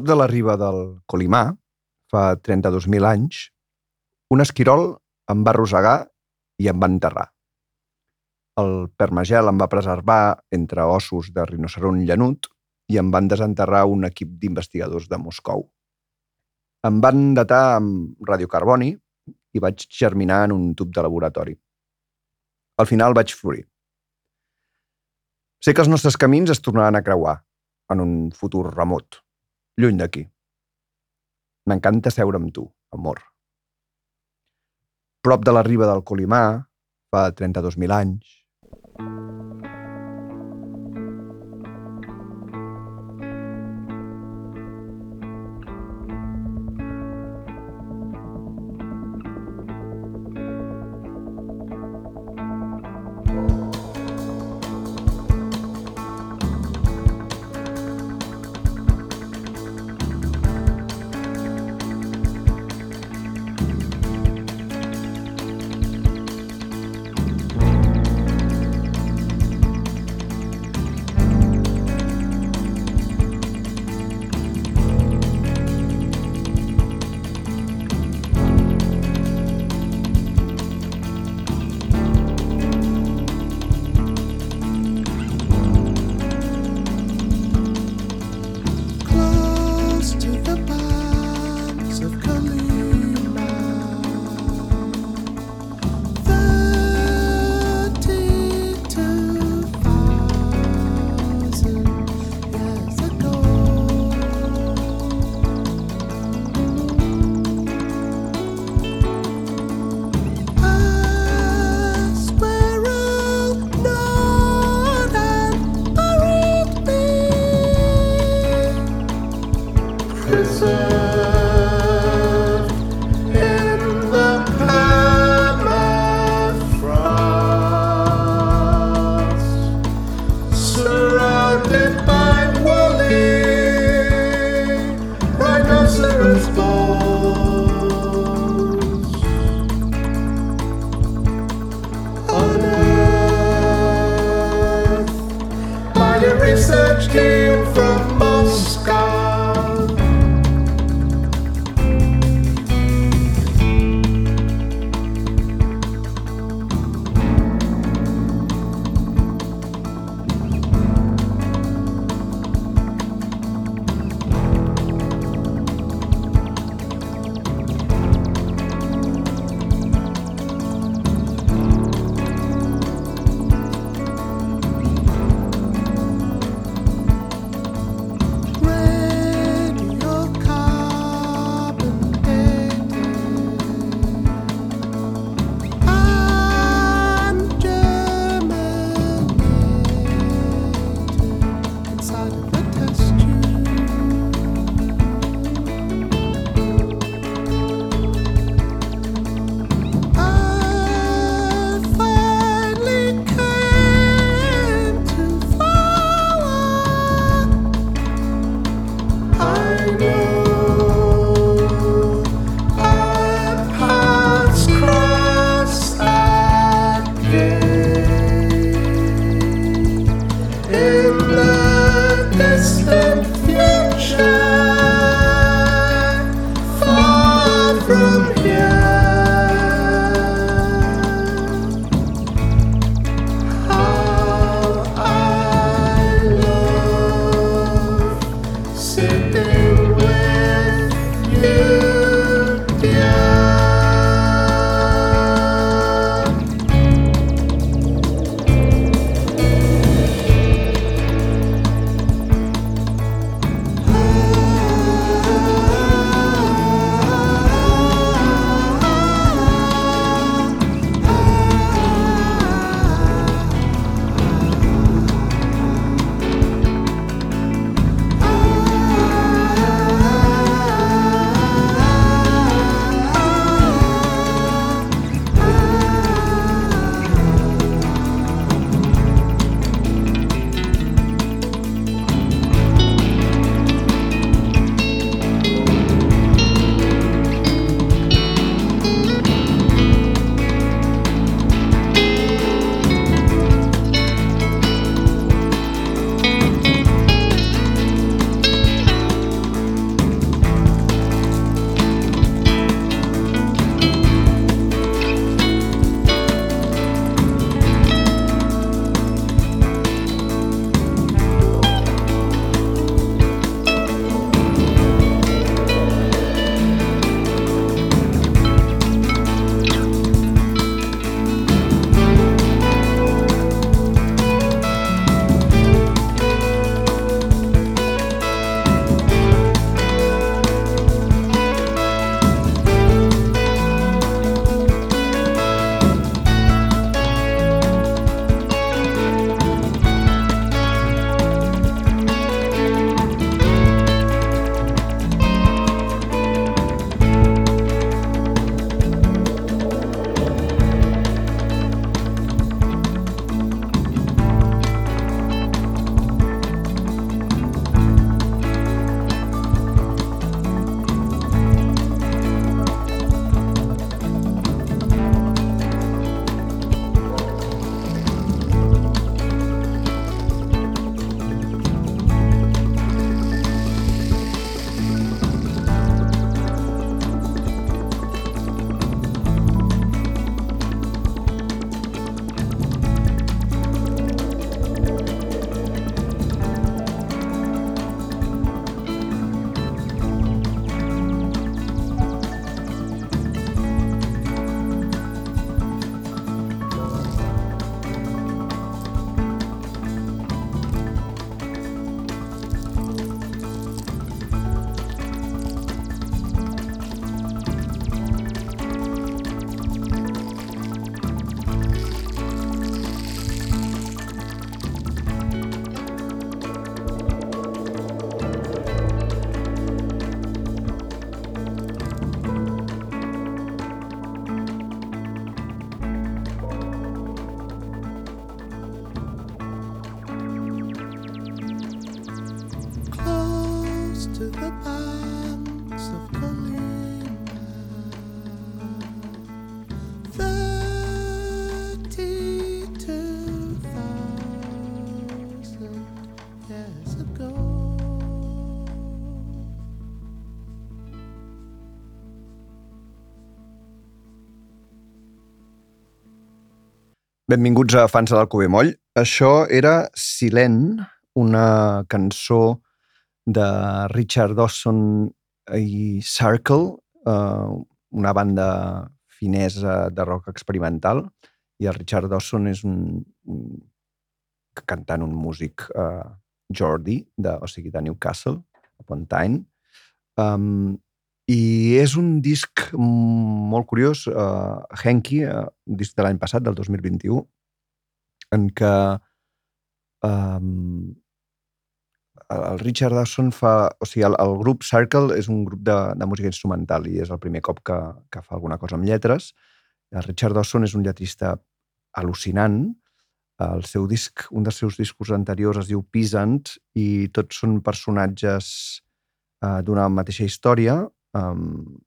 Prop de la riba del Colimà, fa 32.000 anys, un esquirol em va arrossegar i em va enterrar. El permagel em va preservar entre ossos de rinoceront llanut i em van desenterrar un equip d'investigadors de Moscou. Em van datar amb radiocarboni i vaig germinar en un tub de laboratori. Al final vaig florir. Sé que els nostres camins es tornaran a creuar en un futur remot, lluny d'aquí. M'encanta seure amb tu, amor. Prop de la riba del Colimà, fa 32.000 anys, Benvinguts a Fans de l'Alcover Moll. Això era Silent, una cançó de Richard Dawson i Circle, eh, una banda finesa de rock experimental, i el Richard Dawson és un, un cantant, un músic eh, Jordi, de, o sigui, de Newcastle, upon Tyne. Um, I és un disc molt curiós, uh, Henky, uh, un disc de l'any passat, del 2021, en què um, el Richard Dawson fa... O sigui, el, el grup Circle és un grup de, de música instrumental i és el primer cop que, que fa alguna cosa amb lletres. El Richard Dawson és un lletrista al·lucinant. El seu disc, un dels seus discos anteriors es diu Peasant i tots són personatges uh, d'una mateixa història. Um,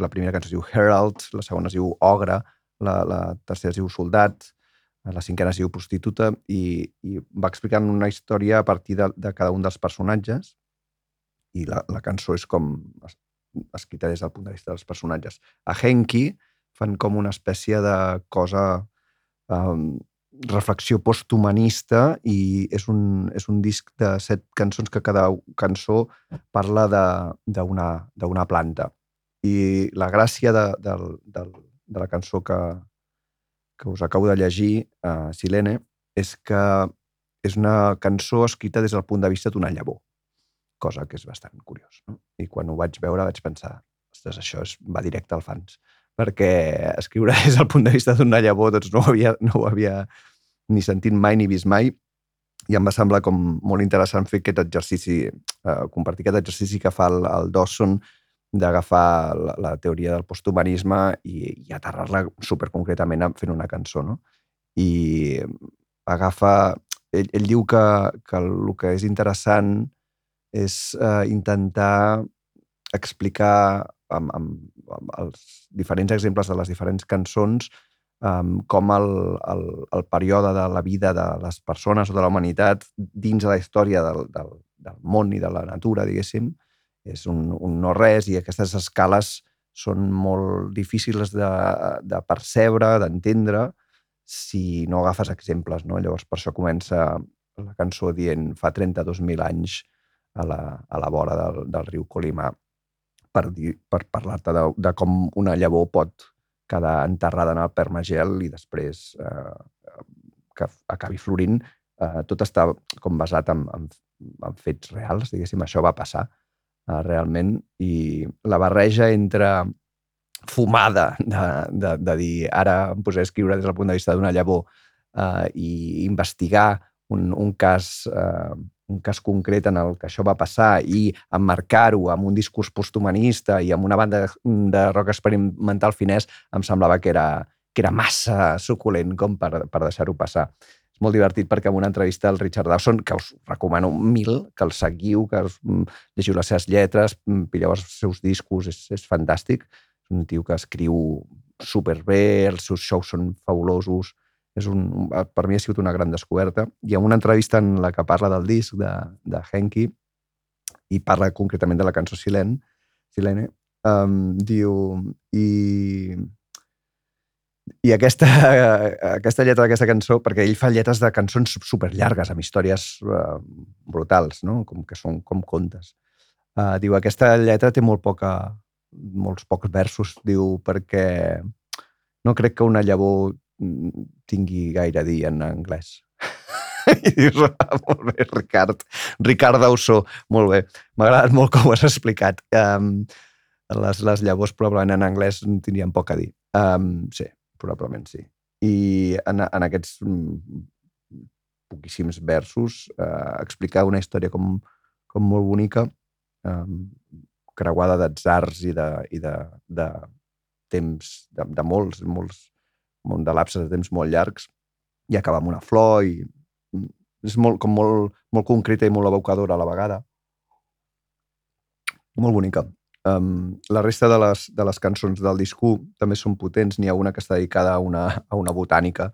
la primera cançó es diu Herald, la segona es diu Ogre, la, la tercera es diu Soldat, la cinquena es diu Prostituta i, i va explicant una història a partir de, de cada un dels personatges i la, la cançó és com es- escrita des del punt de vista dels personatges. A Henky fan com una espècie de cosa um, reflexió posthumanista i és un, és un disc de set cançons que cada cançó parla de- d'una planta. I la gràcia de, del, del, de la cançó que, que us acabo de llegir, uh, Silene, és que és una cançó escrita des del punt de vista d'una llavor, cosa que és bastant curiós. No? I quan ho vaig veure vaig pensar, ostres, això és, va directe al fans, perquè escriure des del punt de vista d'una llavor doncs no ho, havia, no ho havia ni sentit mai ni vist mai i em va semblar com molt interessant fer aquest exercici, eh, compartir aquest exercici que fa el, el Dawson d'agafar la, la teoria del posthumanisme i, i aterrar-la superconcretament fent una cançó, no? I agafa... Ell, ell diu que, que el que és interessant és eh, intentar explicar amb, amb els diferents exemples de les diferents cançons um, com el, el, el període de la vida de les persones o de la humanitat dins de la història del, del, del món i de la natura, diguéssim, és un, un no-res i aquestes escales són molt difícils de, de percebre, d'entendre, si no agafes exemples. No? Llavors, per això comença la cançó dient fa 32.000 anys a la, a la vora del, del riu Colima per, per parlar-te de, de com una llavor pot quedar enterrada en el permagel i després eh, que acabi florint. Eh, tot està com basat en, en, en fets reals, diguéssim, això va passar eh, realment, i la barreja entre fumada de, de, de dir ara em posaré a escriure des del punt de vista d'una llavor eh, i investigar un, un cas eh, un cas concret en el que això va passar i emmarcar-ho amb un discurs posthumanista i amb una banda de rock experimental finès, em semblava que era, que era massa suculent com per, per deixar-ho passar. És molt divertit perquè en una entrevista al Richard Dawson, que us recomano mil, que el seguiu, que us, mm, llegiu les seves lletres, mm, pilleu els seus discos, és, és fantàstic. És un tio que escriu superbé, els seus shows són fabulosos, és un, un- per mi ha sigut una gran descoberta. I en una entrevista en la que parla del disc de, de Henky i parla concretament de la cançó Silen, Silene, um, diu... I, i aquesta, aquesta lletra d'aquesta cançó, perquè ell fa lletres de cançons superllargues, amb històries uh, brutals, no? com que són com contes. Uh, diu, aquesta lletra té molt poca, molts pocs versos, diu, perquè no crec que una llavor tingui gaire dir en anglès. I dius, ah, molt bé, Ricard. Ricard Dausó, molt bé. M'ha agradat molt com ho has explicat. Um, les, les llavors probablement en anglès tindrien poc a dir. Um, sí, probablement sí. I en, en aquests mm, poquíssims versos uh, explicar una història com, com molt bonica, um, creuada d'atzars i de, i de, de temps, de, de molts, molts, molt de lapses de temps molt llargs, i acaba amb una flor i mm, és molt, com molt, molt concreta i molt evocadora a la vegada. molt bonica. Um, la resta de les, de les cançons del disc 1 també són potents. N'hi ha una que està dedicada a una, a una botànica,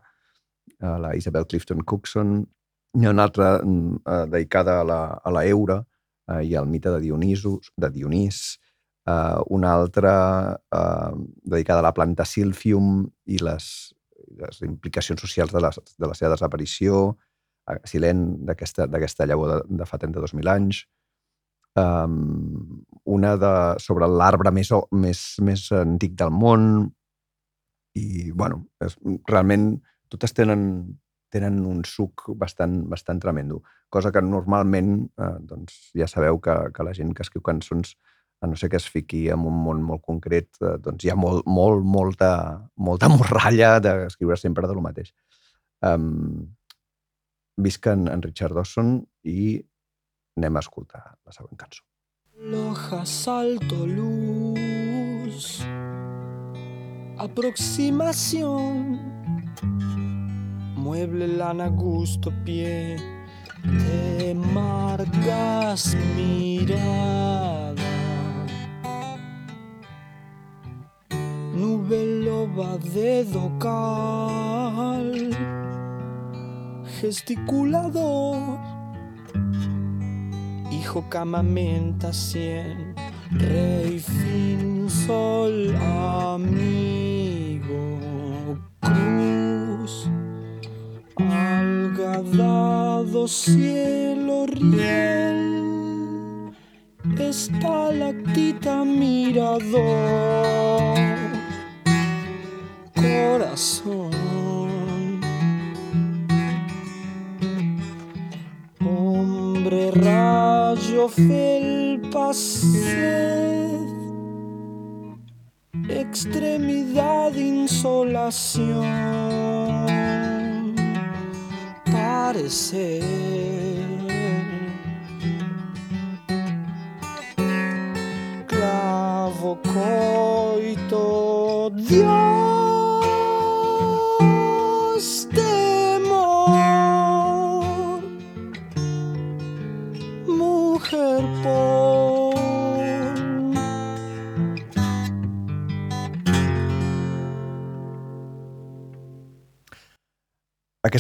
a la Isabel Clifton Cookson. N'hi ha una altra uh, dedicada a la, a la Eura uh, i al mite de, Dionisos, de Dionís. Uh, una altra uh, dedicada a la planta Silphium i les, les implicacions socials de la, de la seva desaparició, a Silent, d'aquesta llavor de, de fa 32.000 anys. Um, una de, sobre l'arbre més, més, més antic del món. I, bueno, és, realment totes tenen, tenen un suc bastant, bastant tremendo, cosa que normalment eh, doncs ja sabeu que, que la gent que escriu cançons a no ser que es fiqui en un món molt concret, eh, doncs hi ha molt, molt, molta, molta morralla d'escriure sempre de lo mateix. Um, visc en, en Richard Dawson i anem a escoltar la següent cançó. Loja, salto, luz. Aproximación. Mueble, lana, gusto, pie. Te marcas mirada. Nube loba, dedo cal. Gesticulador hijo camamenta cien, rey fin sol amigo cruz, algadado cielo riel, estalactita mirador, insolación,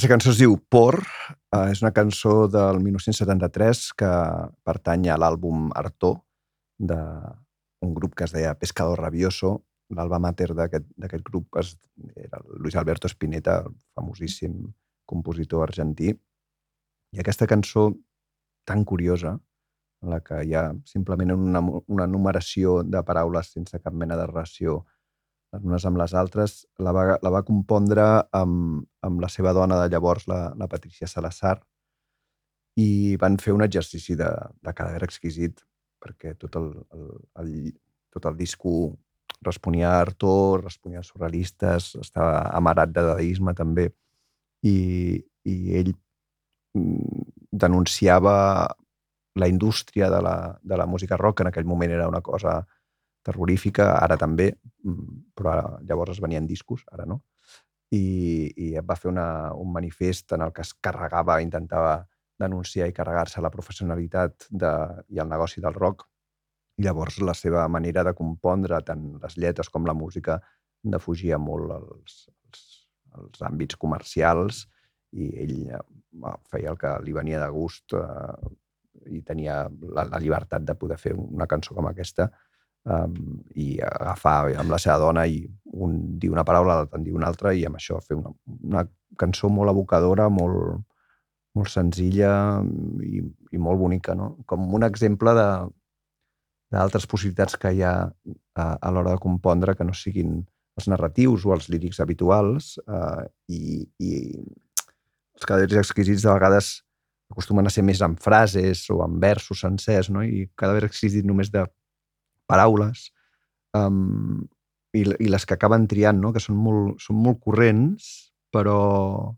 Aquesta cançó es diu Por, eh, és una cançó del 1973 que pertany a l'àlbum Artó, d'un grup que es deia Pescador Rabioso. L'alba mater d'aquest grup es, era Luis Alberto Spinetta, el famosíssim compositor argentí. I aquesta cançó tan curiosa, en la que hi ha simplement una, una numeració de paraules sense cap mena de relació les unes amb les altres, la va, la va compondre amb, amb la seva dona de llavors, la, la Patricia Salazar, i van fer un exercici de, de cadàver exquisit, perquè tot el, el, el, tot el disco responia a Artur, responia a surrealistes, estava amarat de dadaisme també, i, i ell mm, denunciava la indústria de la, de la música rock, en aquell moment era una cosa terrorífica, ara també, mm, però ara, llavors es venien discos, ara no. I, i va fer una, un manifest en el que es carregava, intentava denunciar i carregar-se la professionalitat de, i el negoci del rock. Llavors la seva manera de compondre tant les lletres com la música defugia molt els, els, els àmbits comercials i ell eh, feia el que li venia de gust eh, i tenia la, la llibertat de poder fer una cançó com aquesta um, i agafar amb la seva dona i un dir una paraula, l'altre en dir una altra i amb això fer una, una cançó molt evocadora, molt, molt senzilla i, i molt bonica, no? Com un exemple de d'altres possibilitats que hi ha a, a l'hora de compondre que no siguin els narratius o els lírics habituals eh, i, i els cadàvers exquisits de vegades acostumen a ser més en frases o en versos sencers, no? i cadàver exquisit només de paraules um, i, i les que acaben triant, no? que són molt, són molt corrents, però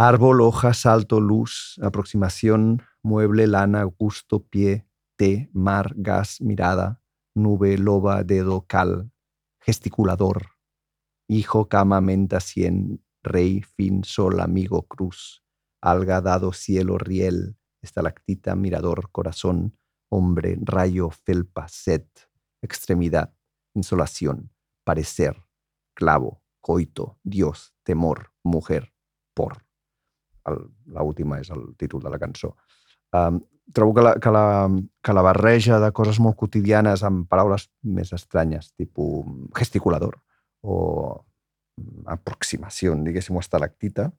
árbol, hoja, salto, luz, aproximación, mueble, lana, gusto, pie, té, mar, gas, mirada, nube, loba, dedo, cal, gesticulador, hijo, cama, menta, cien, rey, fin, sol, amigo, cruz, alga, dado, cielo, riel, estalactita, mirador, corazón, hombre, rayo, felpa, set, extremidad, insolación, parecer, clavo, coito, dios, temor, mujer, por. L'última és el títol de la cançó. Um, trobo que la, que, la, que la barreja de coses molt quotidianes amb paraules més estranyes, tipus gesticulador o mm, aproximació, diguéssim, o estalactita,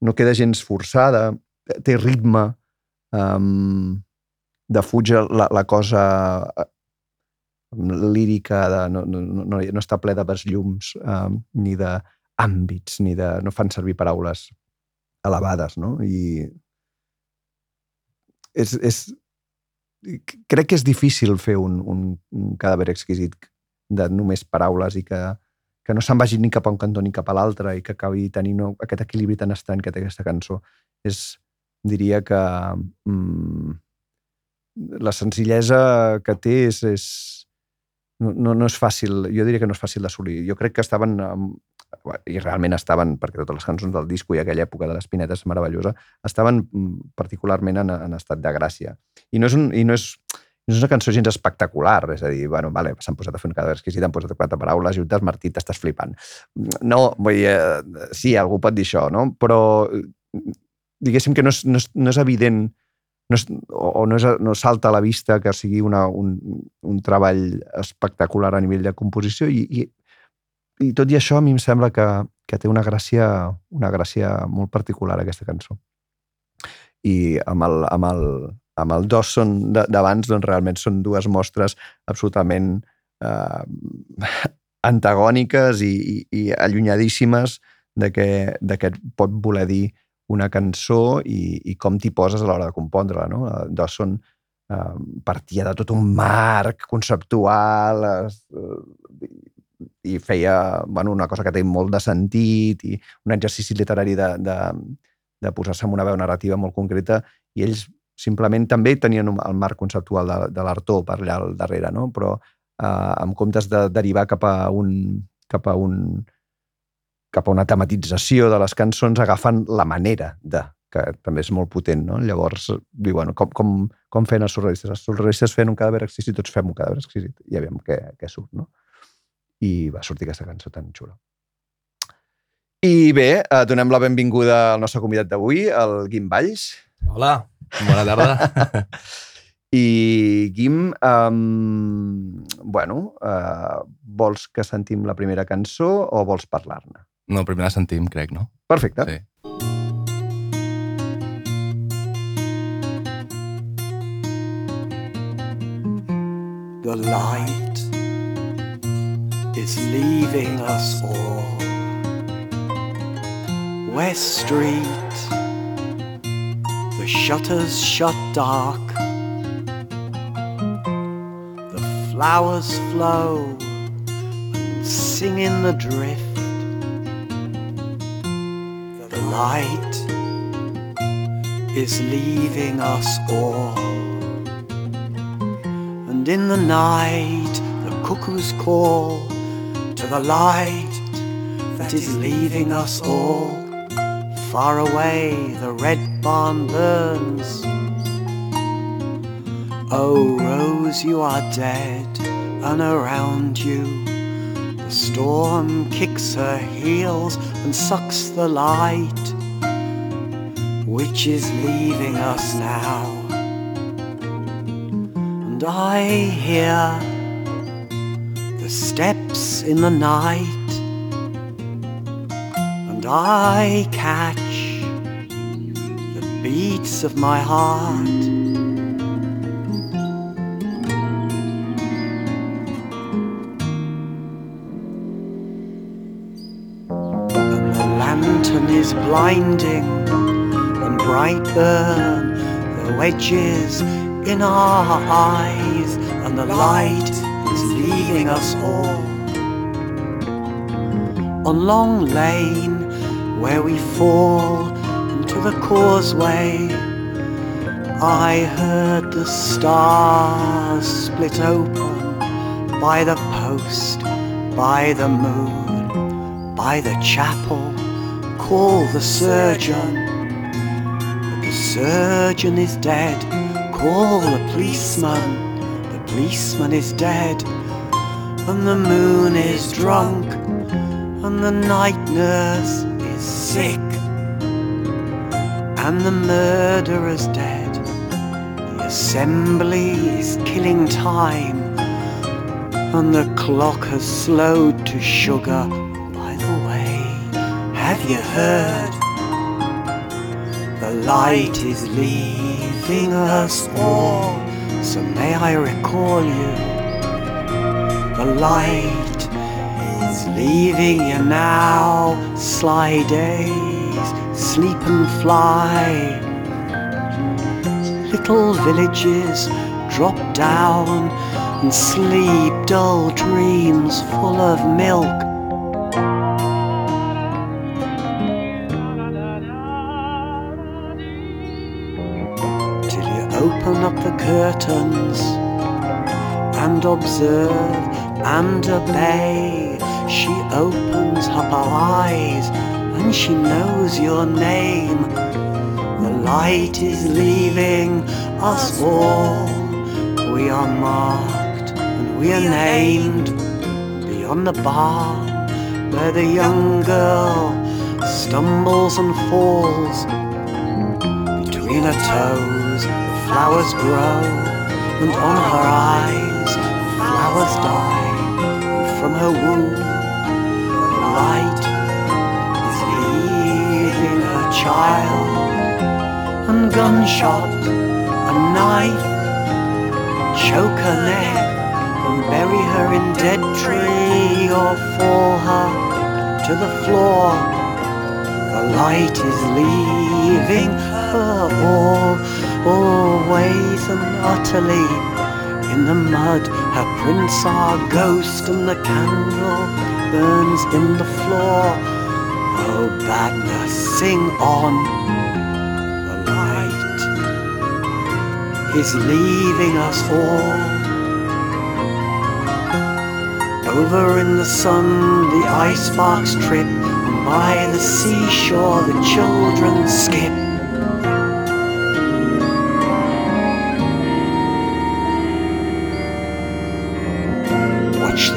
no queda gens forçada, té ritme, um, defuja la, la cosa eh, lírica, de, no, no, no, no està ple de besllums, um, ni d'àmbits, ni de... no fan servir paraules elevades, no? I és, és, crec que és difícil fer un, un, un cadàver exquisit de només paraules i que, que no se'n vagi ni cap a un cantó ni cap a l'altre i que acabi tenint aquest equilibri tan estrany que té aquesta cançó. És, diria que mm, la senzillesa que té és, és no, no, és fàcil, jo diria que no és fàcil d'assolir. Jo crec que estaven, i realment estaven, perquè totes les cançons del disco i aquella època de les pinetes meravellosa, estaven mm, particularment en, en estat de gràcia. I no és, un, i no és, no és una cançó gens espectacular, és a dir, bueno, vale, s'han posat a fer un cadàver exquisit, han posat quatre paraules i un desmartit, t'estàs flipant. No, vull dir, eh, sí, algú pot dir això, no? Però diguéssim que no és, no és, no és evident no és, o no, és, no salta a la vista que sigui una, un, un treball espectacular a nivell de composició i, i, i tot i això a mi em sembla que, que té una gràcia, una gràcia molt particular aquesta cançó. I amb el, amb el, amb el Dawson d'abans doncs realment són dues mostres absolutament eh, antagòniques i, i, i allunyadíssimes de què, de què pot voler dir una cançó i, i com t'hi poses a l'hora de compondre-la. No? Eh, Dawson eh, partia de tot un marc conceptual es, eh, i feia bueno, una cosa que té molt de sentit i un exercici literari de, de, de posar-se en una veu narrativa molt concreta i ells simplement també tenien el marc conceptual de, de l'artor per allà al darrere, no? però eh, en comptes de derivar cap a un, cap a un cap a una tematització de les cançons agafant la manera de, que també és molt potent, no? Llavors, diu, bueno, com, com, com feien els surrealistes? Els surrealistes feien un cadàver exquisit, tots fem un cadàver exquisit. I aviam què, què surt, no? I va sortir aquesta cançó tan xula. I bé, eh, donem la benvinguda al nostre convidat d'avui, el Guim Valls. Hola, bona tarda. I Guim, um, bueno, uh, vols que sentim la primera cançó o vols parlar-ne? No, primer la sentim, crec, no? Perfecte. Sí. The light is leaving us all. West Street, the shutters shut dark. The flowers flow and sing in the drift. Light is leaving us all. And in the night, the cuckoos call to the light that is leaving us all. Far away, the red barn burns. Oh, Rose, you are dead, and around you, the storm kicks her heels and sucks the light, which is leaving us now and I hear the steps in the night, and I catch the beats of my heart. And the lantern is blinding and bright burn the wedges in our eyes, and the light is leaving us all. On Long Lane, where we fall into the causeway, I heard the stars split open by the post, by the moon, by the chapel. Call the surgeon. Surgeon is dead. call the policeman. The policeman is dead, and the moon is drunk, and the night nurse is sick, and the murderer's dead. The assembly is killing time, and the clock has slowed to sugar. By the way, have you heard? Light is leaving us all, so may I recall you. The light is leaving you now, sly days, sleep and fly. Little villages drop down and sleep dull dreams full of milk. Open up the curtains and observe and obey. She opens up her eyes and she knows your name. The light is leaving us all. We are marked and we are named beyond the bar where the young girl stumbles and falls. Between her toes, flowers grow, and on her eyes, flowers die. From her womb, the light is leaving her child. And gunshot, a knife, choke her neck, and bury her in dead tree, or fall her to the floor. The light is leaving her all, always and utterly. In the mud, her prints are ghost, and the candle burns in the floor. Oh, badness, sing on. The light is leaving us all. Over in the sun, the ice sparks trip, and by the seashore, the children skip.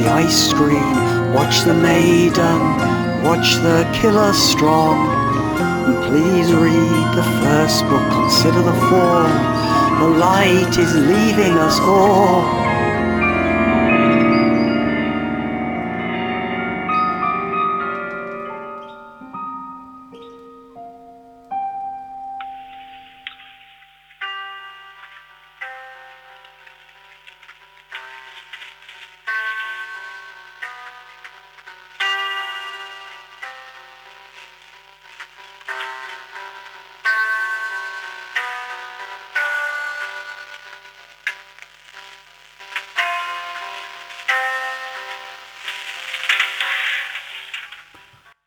The ice screen, watch the maiden, watch the killer strong. And please read the first book, consider the form. The light is leaving us all.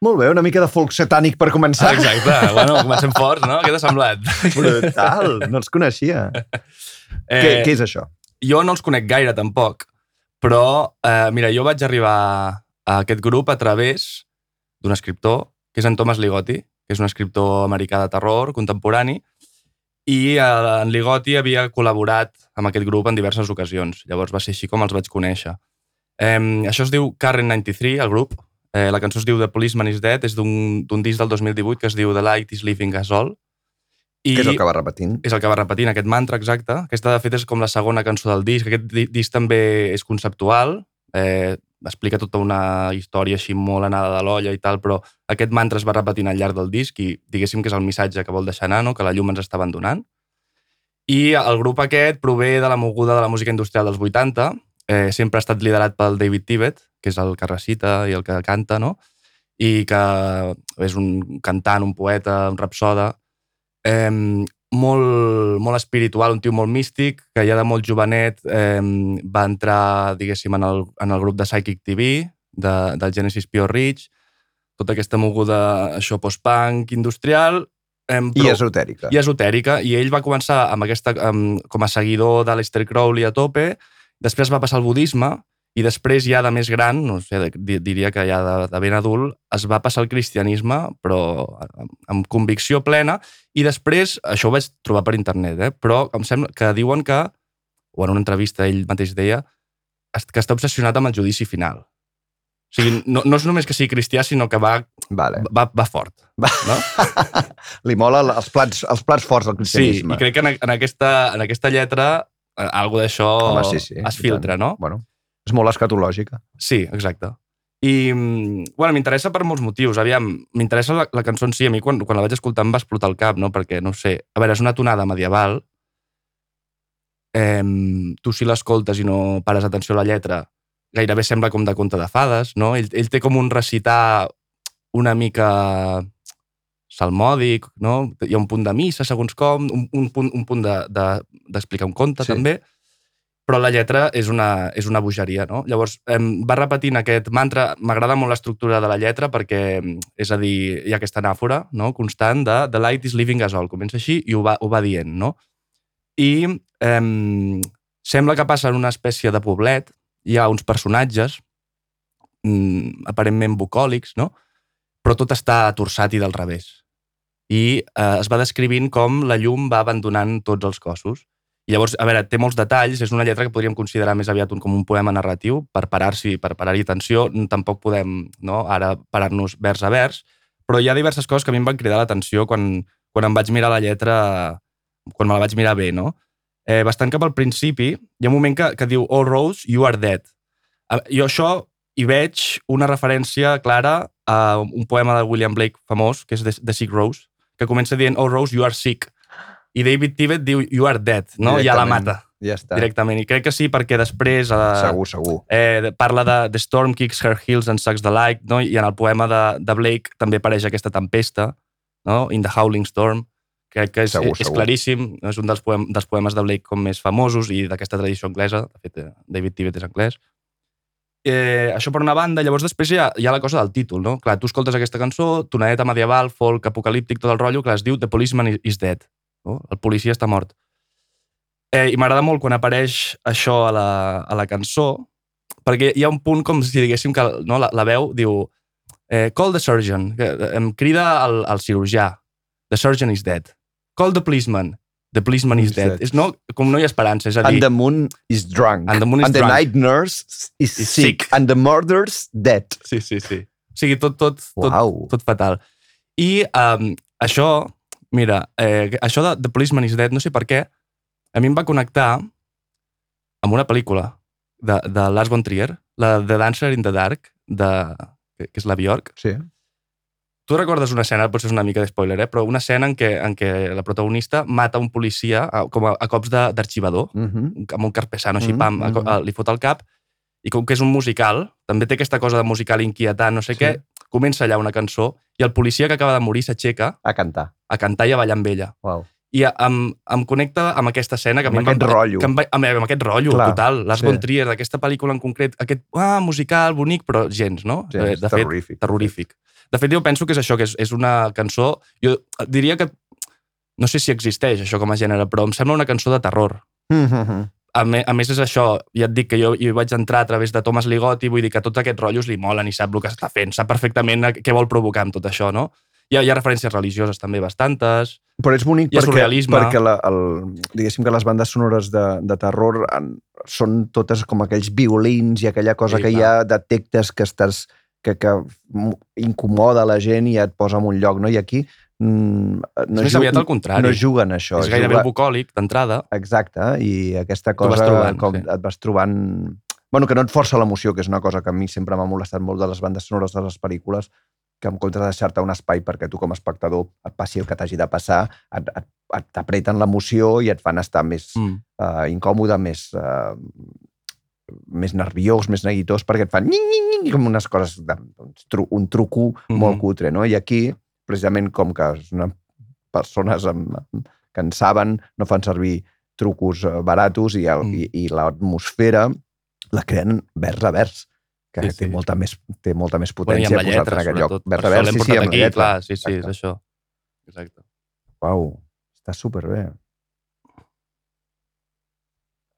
Molt bé, una mica de folk satànic per començar. Exacte. Bueno, comencem forts, no? Què t'ha semblat? Brutal, no els coneixia. Eh... Què, què és això? Jo no els conec gaire, tampoc, però, eh, mira, jo vaig arribar a aquest grup a través d'un escriptor, que és en Thomas Ligotti, que és un escriptor americà de terror contemporani, i eh, en Ligotti havia col·laborat amb aquest grup en diverses ocasions. Llavors va ser així com els vaig conèixer. Eh, això es diu Current 93, el grup. Eh, la cançó es diu The Policeman is Dead, és d'un disc del 2018 que es diu The Light is Leaving Us All. I Què és el que va repetint? és el que va repetint, aquest mantra exacte. Aquesta, de fet, és com la segona cançó del disc. Aquest di- disc també és conceptual, eh, explica tota una història així molt anada de l'olla i tal, però aquest mantra es va repetint al llarg del disc i diguéssim que és el missatge que vol deixar anar, no? que la llum ens està abandonant. I el grup aquest prové de la moguda de la música industrial dels 80, eh, sempre ha estat liderat pel David Tibet, que és el que recita i el que canta, no? i que és un cantant, un poeta, un rapsoda, eh, molt, molt espiritual, un tio molt místic, que ja de molt jovenet eh, va entrar, diguéssim, en el, en el grup de Psychic TV, de, del Genesis Pure Rich, tota aquesta moguda, això, post-punk, industrial, eh, I esotèrica. i esotèrica, i ell va començar amb aquesta, amb, com a seguidor d'Aleister Crowley a tope, després va passar al budisme, i després ja de més gran, no sé, di- diria que ja de, de ben adult, es va passar al cristianisme, però amb, amb convicció plena, i després, això ho vaig trobar per internet, eh? però em sembla que diuen que, o en una entrevista ell mateix deia, que està obsessionat amb el judici final. O sigui, no, no és només que sigui cristià, sinó que va, Vale. va, va fort. Va. No? Li mola els plats, els plats forts del Sí, cristianisme. i crec que en, en, aquesta, en aquesta lletra eh, algo d'això sí, sí, es filtra, tant. no? Bueno, és molt escatològica. Sí, exacte. I, mm, bueno, m'interessa per molts motius. Aviam, m'interessa la, la cançó en si. A mi, quan, quan la vaig escoltar, em va explotar el cap, no? Perquè, no sé, a veure, és una tonada medieval. Eh, tu, si l'escoltes i no pares atenció a la lletra, gairebé sembla com de conte de fades, no? Ell, ell té com un recitar una mica salmòdic, no? Hi ha un punt de missa, segons com, un, un punt, un punt d'explicar de, de, un conte, Sí. sí. Però la lletra és una, és una bogeria, no? Llavors, em, va repetint aquest mantra, m'agrada molt l'estructura de la lletra perquè, em, és a dir, hi ha aquesta anàfora no? constant de The light is leaving us all, comença així i ho va, ho va dient, no? I em, sembla que passa en una espècie de poblet, hi ha uns personatges mm, aparentment bucòlics, no? però tot està torçat i del revés. I eh, es va descrivint com la llum va abandonant tots els cossos. I llavors, a veure, té molts detalls, és una lletra que podríem considerar més aviat un, com un poema narratiu, per parar-s'hi, per parar-hi atenció, tampoc podem no, ara parar-nos vers a vers, però hi ha diverses coses que a mi em van cridar l'atenció quan, quan em vaig mirar la lletra, quan me la vaig mirar bé, no? Eh, bastant cap al principi, hi ha un moment que, que diu All Rose, you are dead. Jo això hi veig una referència clara a un poema de William Blake famós, que és The, The Sick Rose, que comença dient All Rose, you are sick. I David Tibet diu You are dead, no? Ja la mata Ja està. directament. I crec que sí, perquè després eh, Segur, segur. eh, parla de The Storm Kicks Her Heels and Sucks the Light, no? i en el poema de, de Blake també apareix aquesta tempesta, no? In the Howling Storm. Crec que és, Segur, és segur. claríssim, és un dels, poem, dels poemes de Blake com més famosos i d'aquesta tradició anglesa. De fet, eh, David Tibet és anglès. Eh, això per una banda, llavors després hi ha, hi ha la cosa del títol, no? Clar, tu escoltes aquesta cançó, tonadeta medieval, folk, apocalíptic, tot el rotllo, que es diu The Policeman is Dead. No? El policia està mort. Eh, I m'agrada molt quan apareix això a la, a la cançó, perquè hi ha un punt com si diguéssim que no, la, la veu diu eh, call the surgeon, que eh, em crida el, el cirurgià, the surgeon is dead. Call the policeman, the policeman is Is dead. dead. És, no, com no hi ha esperança, és a And dir, the moon is drunk. And the moon is And the drunk. night nurse is, Is sick. sick. And the murder's dead. Sí, sí, sí. O sigui, tot, tot, tot, Uau. tot fatal. I um, això, mira, eh, això de The Policeman is Dead, no sé per què, a mi em va connectar amb una pel·lícula de, de Lars von Trier, la The Dancer in the Dark, de, que, és la Bjork. Sí. Tu recordes una escena, potser és una mica de spoiler, eh? però una escena en què, en què la protagonista mata un policia a, com a, a cops de- d'arxivador, Mm -hmm. amb un carpesano així, Mm, pam, a, mm. a, li fot al cap, i com que és un musical, també té aquesta cosa de musical inquietant, no sé Sí. què, comença allà una cançó i el policia que acaba de morir s'aixeca A cantar. A cantar i a ballar amb ella. Uau. I em, em connecta amb aquesta escena que Amb aquest va, rotllo. Que em va, amb, amb aquest rotllo, Clar, total. Lars sí. von Trier, d'aquesta pel·lícula en concret, aquest ah, musical, bonic, però gens, no? Sí, Eh, de fet, terrorífic. terrorífic. De fet, jo penso que és això, que és, és una cançó... Jo diria que... No sé si existeix això com a gènere, però em sembla una cançó de terror. Mm -hmm. A, me, a més, és això, ja et dic que jo hi vaig entrar a través de Thomas Ligotti, vull dir que tots aquests rotllos li molen i sap el que està fent, sap perfectament què vol provocar amb tot això, no? Hi ha, hi ha referències religioses també bastantes. Però és bonic perquè, surrealisme. perquè la, el, diguéssim que les bandes sonores de, de terror en, són totes com aquells violins i aquella cosa Sí, que hi ha de tectes que estàs que, que incomoda la gent i et posa en un lloc, no? I aquí mm, no, és més aviat al contrari. no juguen això. és gairebé juga- bucòlic, d'entrada. Exacte, i aquesta cosa trobant, com sí. et vas trobant... Bueno, que no et força l'emoció, que és una cosa que a mi sempre m'ha molestat molt de les bandes sonores de les pel·lícules, que en comptes de deixar-te un espai perquè tu com a espectador et passi el que t'hagi de passar, et, et, et t'apreten l'emoció i et fan estar més Mm. uh, incòmode, més, uh, més nerviós, més neguitós, perquè et fan nyi, nyi, nyi, com unes coses, de, doncs, tru, un truco Mhm. molt cutre, no? I aquí, precisament com que són persones amb, amb, que en saben, no fan servir trucos eh, baratos i, el, Mm. i, i l'atmosfera la creen vers a vers, que Sí, sí, té, molta més, té molta més Bueno, potència la posat lletra, en aquest lloc. Per a l'hem sí, sí, amb la aquí, lletra. clar, sí, sí, és Exacte. això. Exacte. Uau, està superbé.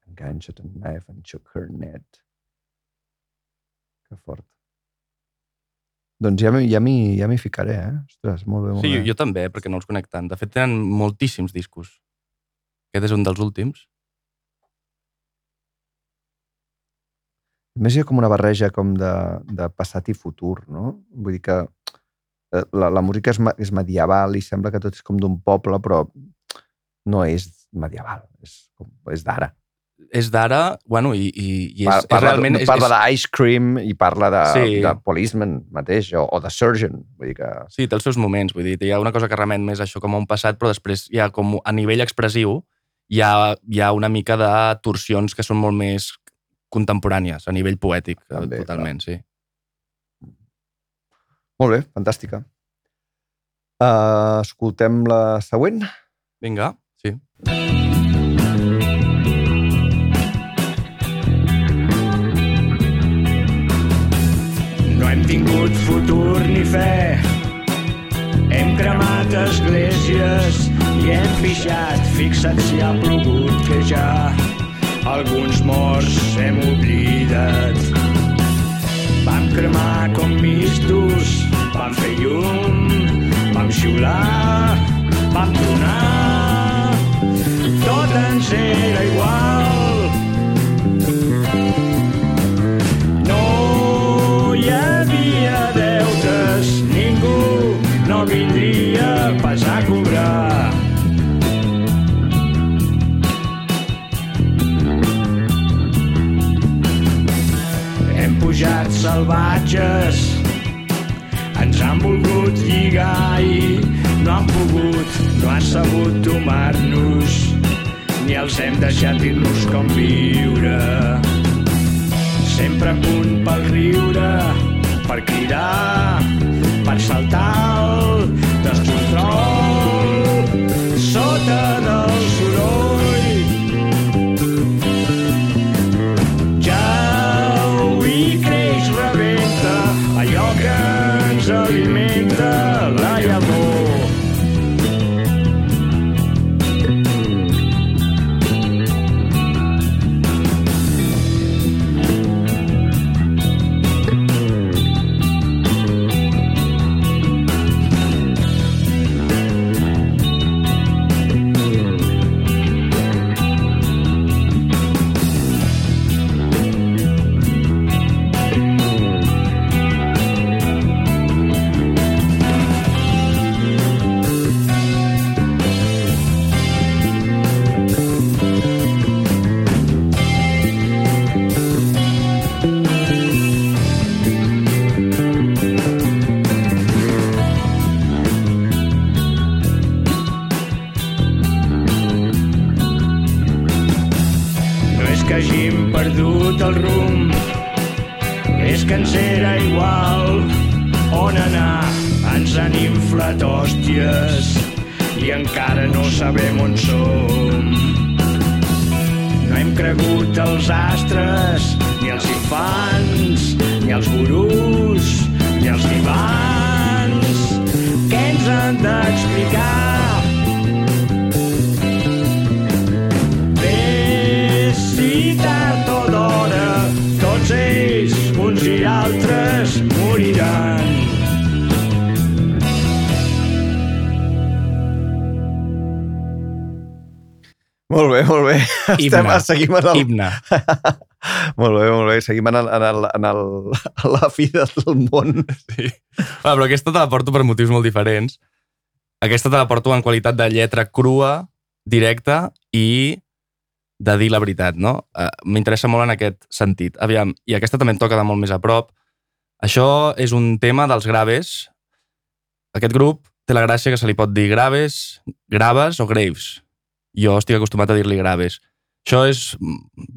Enganxa't a knife and shook her net. Que fort. Doncs ja ja m'hi ja ficaré, eh? Ostres, molt bé, molt Sí, bé. jo, jo també, perquè no els conec tant. De fet, tenen moltíssims discos. Aquest és un dels últims. Més, hi ha com una barreja com de, de passat i futur, no? Vull dir que eh, la, la música és, és medieval i sembla que tot és com d'un poble, però no és medieval, és, és d'ara. És d'ara, bueno, i, i, i és, Pa- és Parla, realment... parla d'Ice Cream i parla de, Sí. de Policeman mateix, o, o de Surgeon. Vull dir que... Sí, té els seus moments, vull dir, hi ha una cosa que remet més això com a un passat, però després hi ha com a nivell expressiu hi ha, hi ha una mica de torsions que són molt més contemporànies, a nivell poètic, eh, També, totalment, sí. Molt bé, fantàstica. Uh, escoltem la següent. Vinga, sí. No hem tingut futur ni fe. Hem cremat esglésies i hem pixat, fixa't si ha plogut, que ja alguns morts hem oblidat. Vam cremar com mistos, vam fer llum, vam xiular, vam tronar, tot ens era igual. No hi havia deutes, ningú no vindria pas. Pujat salvatges, ens han volgut lligar i no han pogut, no han sabut domar-nos, ni els hem deixat dir-nos com viure. Sempre a punt pel riure, per cridar, per saltar el descontrol. Sota del altres, moriran. Molt bé, molt bé. Estem, Himne. seguim en el... Himne. molt bé, molt bé. Seguim en, el, en, el, en el, la fi del món. Sí. Ah, però aquesta te la porto per motius molt diferents. Aquesta te la porto en qualitat de lletra crua, directa i de dir la veritat, no? Uh, M'interessa molt en aquest sentit. Aviam, i aquesta també em toca de molt més a prop. Això és un tema dels graves. Aquest grup té la gràcia que se li pot dir graves, graves o graves. Jo estic acostumat a dir-li graves. Això és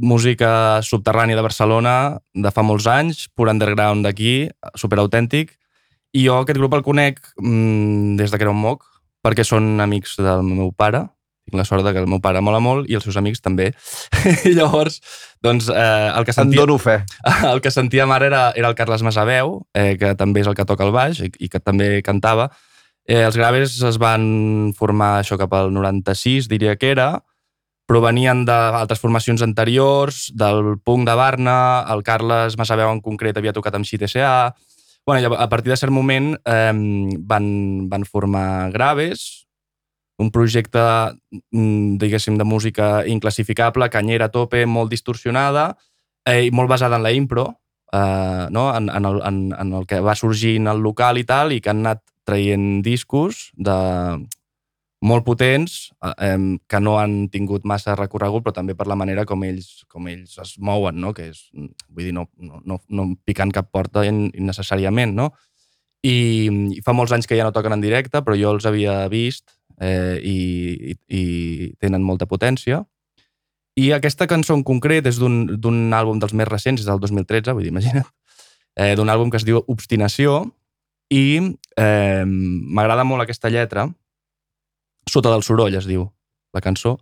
música subterrània de Barcelona de fa molts anys, pur underground d'aquí, superautèntic, i jo aquest grup el conec mm, des de que era un moc, perquè són amics del meu pare, tinc la sort de que el meu pare mola molt i els seus amics també. I llavors, doncs, eh, el, que En sentia, dono fe. el que sentíem ara era, era el Carles Masaveu, eh, que també és el que toca el baix i, i que també cantava. Eh, els Graves es van formar això cap al 96, diria que era, provenien d'altres formacions anteriors, del punk de Barna, el Carles Masaveu en concret havia tocat amb XTSA... Bueno, a partir de cert moment eh, van, van formar Graves, un projecte, mm, diguéssim, de música inclassificable, canyera a tope, molt distorsionada eh, i molt basada en la impro, eh, no? en, en, el, en, en el que va sorgint al local i tal, i que han anat traient discos de, molt potents eh, que no han tingut massa recorregut, però també per la manera com ells, com ells es mouen, no? que és, vull dir, no, no, no picant cap porta innecessàriament, no? I, I fa molts anys que ja no toquen en directe, però jo els havia vist eh, i, i, i tenen molta potència. I aquesta cançó en concret és d'un àlbum dels més recents, és del 2013, vull dir, imagina't, eh, d'un àlbum que es diu Obstinació, i eh, m'agrada molt aquesta lletra, Sota del soroll es diu, la cançó,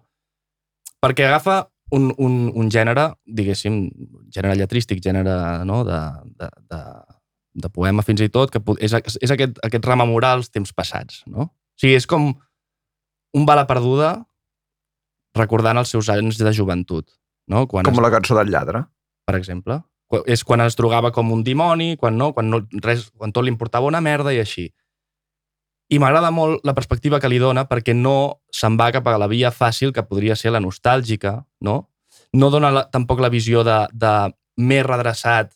perquè agafa un, un, un gènere, diguéssim, gènere lletrístic, gènere no, de, de, de, de poema fins i tot, que és, és aquest, aquest rememorar els temps passats. No? O sigui, és com un bala perduda recordant els seus anys de joventut. No? Quan com es, la cançó del lladre. Per exemple. És quan es drogava com un dimoni, quan, no, quan, no, res, quan tot li importava una merda i així. I m'agrada molt la perspectiva que li dona perquè no se'n va cap a la via fàcil que podria ser la nostàlgica, no? No dona la, tampoc la visió de, de més redreçat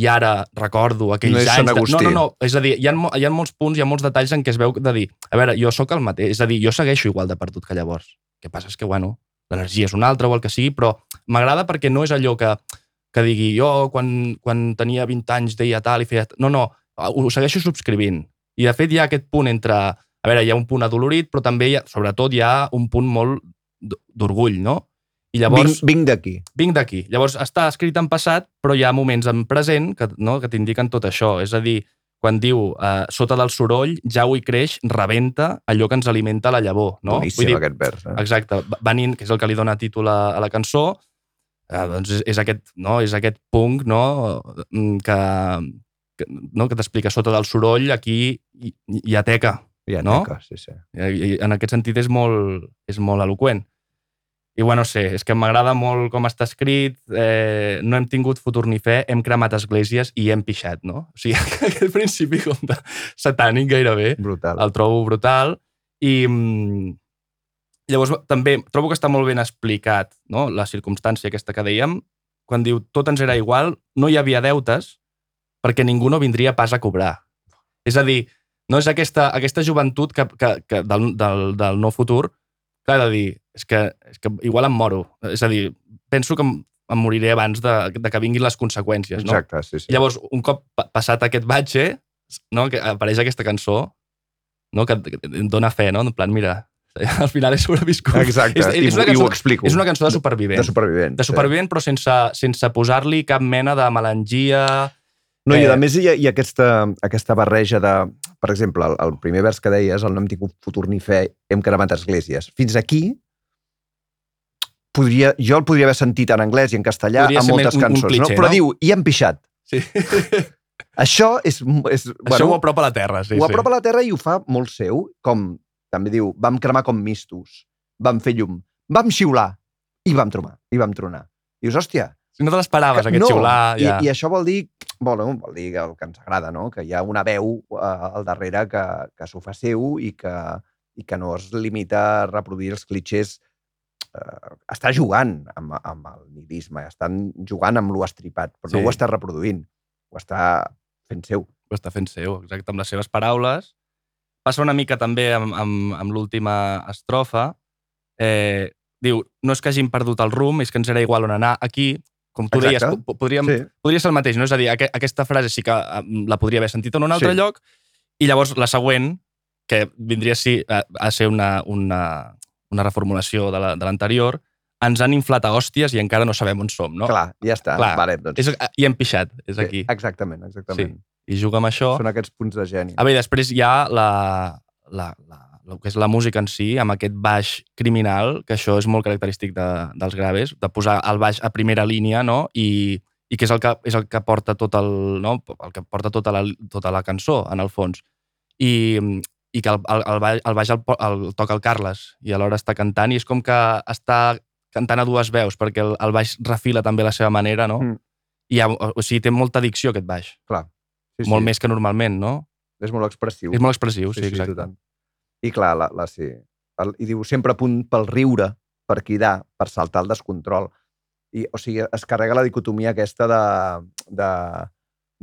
i ara recordo aquells no és anys... De... No, no, no. És a dir, hi ha, hi ha molts punts, hi ha molts detalls en què es veu de dir, a veure, jo sóc el mateix, és a dir, jo segueixo igual de perdut que llavors. El que passa és que, bueno, l'energia és una altra o el que sigui, però m'agrada perquè no és allò que, que digui jo quan, quan tenia 20 anys deia tal i feia... No, no, ho segueixo subscrivint. I, de fet, hi ha aquest punt entre... A veure, hi ha un punt adolorit, però també, hi ha, sobretot, hi ha un punt molt d'orgull, no? I llavors... Vinc, vinc d'aquí. Vinc d'aquí. Llavors, està escrit en passat, però hi ha moments en present que, no, que t'indiquen tot això. És a dir, quan diu eh, sota del soroll, ja ho hi creix, rebenta allò que ens alimenta la llavor. No? Boníssim, dir, aquest vers. Eh? Exacte. Venint, que és el que li dona títol a, a la cançó, eh, doncs és, és, aquest, no? és aquest punk no? Mm, que, que, no? que t'explica sota del soroll, aquí hi, hi ha teca. Hi ha no? teca, sí, sí. I, en aquest sentit és molt, és molt eloqüent. I bueno, no sé, és que m'agrada molt com està escrit, eh, no hem tingut futur ni fe, hem cremat esglésies i hem pixat, no? O sigui, aquest principi com de satànic gairebé, Brutal. el trobo brutal. I mm, llavors també trobo que està molt ben explicat no? la circumstància aquesta que dèiem, quan diu tot ens era igual, no hi havia deutes, perquè ningú no vindria pas a cobrar. És a dir, no és aquesta, aquesta joventut que, que, que del, del, del no futur ha de dir, és que, és que igual em moro. És a dir, penso que em, em moriré abans de, de que vinguin les conseqüències. No? Exacte, sí, sí. Llavors, un cop passat aquest batxe, no, que apareix aquesta cançó no, que, que em dona fe, no? En plan, mira, al final he sobreviscut. Exacte, és, és I, una cançó, i ho explico. És una cançó de supervivent. De supervivent. De supervivent, sí. però sense, sense posar-li cap mena de melangia, No, i a Eh, més hi ha, hi ha aquesta, aquesta barreja de... Per exemple, el, el primer vers que deies, el no hem tingut futur ni fe, hem cremat esglésies. Fins aquí, podria, jo el podria haver sentit en anglès i en castellà Podria a ser moltes un- un cançons, cliché, no? Però no? diu, i hem pixat. Sí. Això és... és Això ho apropa a la terra, sí, ho sí. apropa a la terra i ho fa molt seu, com també diu, vam cremar com mistos, vam fer llum, vam xiular i vam tronar, i vam tronar. I dius, hòstia, Si no te l'esperaves, aquest no, xiular, ja. I, I això vol dir, bueno, vol dir el que ens agrada, no? que hi ha una veu eh, al darrere que, que s'ho fa seu i que, i que no es limita a reproduir els clitxers. Eh, està jugant amb, amb el nihilisme, estan jugant amb lo estripat, però sí. no ho està reproduint, ho està fent seu. ho està fent seu, exacte, amb les seves paraules. Passa una mica també amb, amb, amb l'última estrofa. Eh, diu, no és que hàgim perdut el rumb, és que ens era igual on anar. Aquí, com tu Exacte. deies, po- podríem, Sí. podria ser el mateix, no? És a dir, aqu aquesta frase sí que eh, la podria haver sentit en un altre Sí. lloc, i llavors la següent, que vindria sí, a, a ser una, una, una reformulació de la- de l'anterior, ens han inflat a hòsties i encara no sabem on som, no? Clar, ja està. Clar. Vale, doncs, És, I hem pixat, és sí, aquí. Exactament, exactament. I juga amb això. Són aquests punts de geni. A veure, després hi ha la, la, la, el que és la música en si, amb aquest baix criminal, que això és molt característic de, dels graves, de posar el baix a primera línia, no? I, i que és el que, és el que porta tot el, no? el que porta tota la, tota la cançó, en el fons. I, i que el, el, el, baix, el baix el, el toca el Carles i alhora està cantant i és com que està cantant a dues veus, perquè el, el baix refila també la seva manera, no? Mm. I ha, o sigui, té molta dicció aquest baix, Clar. Sí, molt més que normalment, no? És molt expressiu. És molt expressiu, sí, exacte. tant. I clar, la, la, sí. El, I diu sempre a punt pel riure, per cridar, per saltar el descontrol. I, o sigui, es carrega la dicotomia aquesta de, de,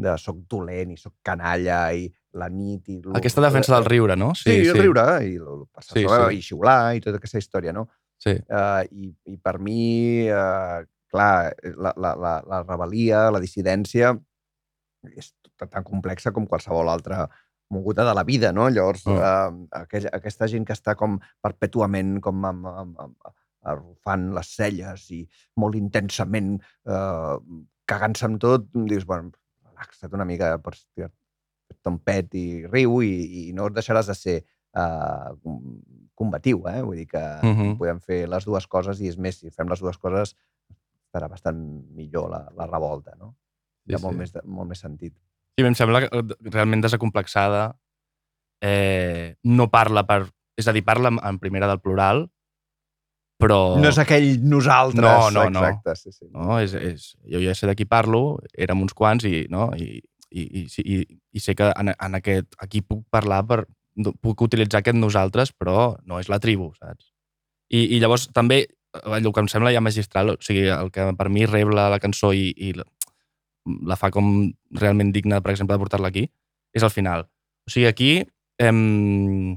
de soc dolent i soc canalla i la nit i... lo- Aquesta defensa del riure, no? Sí, sí, el riure i, el, passar Sí, sí, sí. i xiular i tota aquesta història, no? Sí. Uh, i, I per mi, uh, clar, la, la, la, la rebel·lia, la dissidència, és tan complexa com qualsevol altra moguda de la vida, no? Llavors, Mm. uh, aquella, aquesta gent que està com perpètuament com amb, amb, amb, arrufant les celles i molt intensament uh, cagant-se amb tot, dius, bueno, relaxa't una mica, pots tirar un pet i riu i, i no deixaràs de ser uh, combatiu, eh? Vull dir que Mhm. podem fer les dues coses i és més, si fem les dues coses estarà bastant millor la, la revolta, no? Hi ha Sí, molt, sí. més, molt més sentit. Sí, em sembla eh, realment desacomplexada. Eh, no parla per... És a dir, parla en- primera del plural, però... No és aquell nosaltres. No, no, no. exacte, Sí, sí. no? És, és, jo ja sé de qui parlo, érem uns quants i, no? I, i, i, i, i sé que en, en aquest, aquí puc parlar per, puc utilitzar aquest nosaltres, però no és la tribu, saps? I, i llavors també, el que em sembla ja magistral, o sigui, el que per mi rebla la cançó i, i la, fa com realment digna, per exemple, de portar-la aquí, és el final. O sigui, aquí... Em,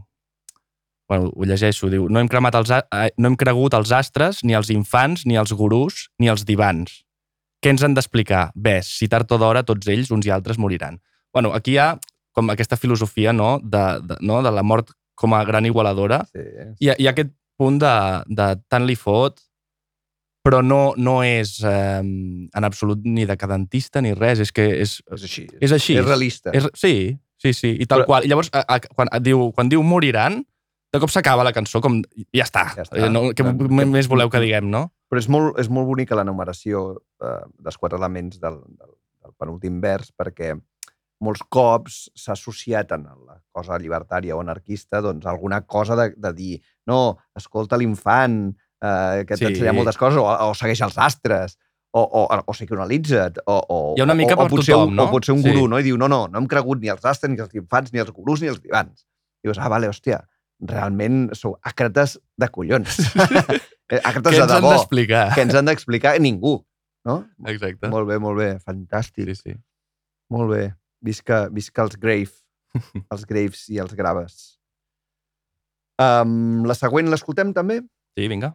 bueno, ho llegeixo, diu, no hem, cremat els, a- eh, no hem cregut els astres, ni els infants, ni els gurús, ni els divans. Què ens han d'explicar? Ves, si tard o d'hora tots ells, uns i altres, moriran. Bueno, aquí hi ha com aquesta filosofia no? De, de, no? de la mort com a gran igualadora. sí. Ha, hi ha aquest punt de, de tant li fot, però no, no és eh, en absolut ni decadentista ni res, és que és, És així. és així. És realista. És, sí, sí, sí, i tal Però- qual. I llavors, a, a, quan, diu, quan diu moriran, de cop s'acaba la cançó com ja està. Ja està. Eh, No, què Ja. més voleu que diguem, no? Però és molt, és molt bonica la numeració eh, dels quatre elements del, del, del penúltim vers perquè molts cops s'ha associat en la cosa llibertària o anarquista doncs, alguna cosa de, de dir no, escolta l'infant, eh, que Sí. t'ensenya moltes coses, o, o segueix els astres, o, o, o psicoanalitza't, o, o, Hi ha una mica o, o per potser, tothom, un- no? O potser un Sí. gurú, no? I diu, no, no, no hem cregut ni els astres, ni els infants, ni els gurús, ni els divans. I dius, ah, vale, hòstia, realment sou àcrates de collons. Eh, àcrates Què de ens han debò d'explicar? que ens han d'explicar ningú, no? Exacte. Molt bé, molt bé, fantàstic, Sí, sí. molt bé. Visca, visca els Grave, els Graves i els Graves. Um, la següent l'escoltem també? Sí, vinga.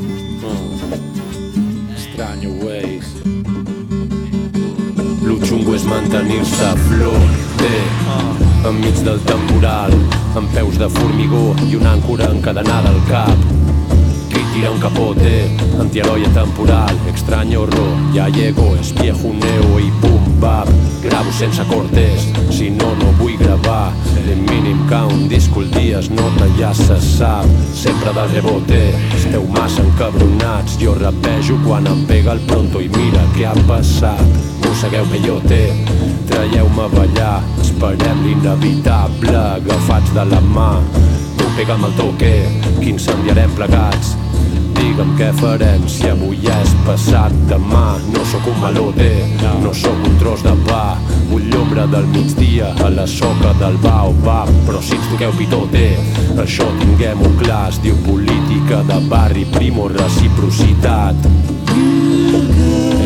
Lo xungo és mantenir-se a flor. Eh, enmig del temporal, amb peus de formigó i una àncora encadenada al cap. Tira un capote, antiheroi temporal, extraño horror, ya llego, es viejo neo i boom bap. Gravo sense cortes, si no, no vull gravar. De mínim que un disc al dia es nota, ja se sap. Sempre de rebote, esteu massa encabronats. Jo rapejo quan em pega el pronto i mira què ha passat. Mossegueu peyote, traieu-me a ballar. Esperem l'inevitable, agafats de la mà. Tu pega'm el toque, que incendiarem plegats. Digue'm què farem si avui ja és passat demà. No sóc un malote, no sóc un tros de pa. Vull l'ombra del migdia a la soca del baobab. Però si ens toqueu pitote, això tinguem-ho clar. Es diu política de barri, primo, reciprocitat.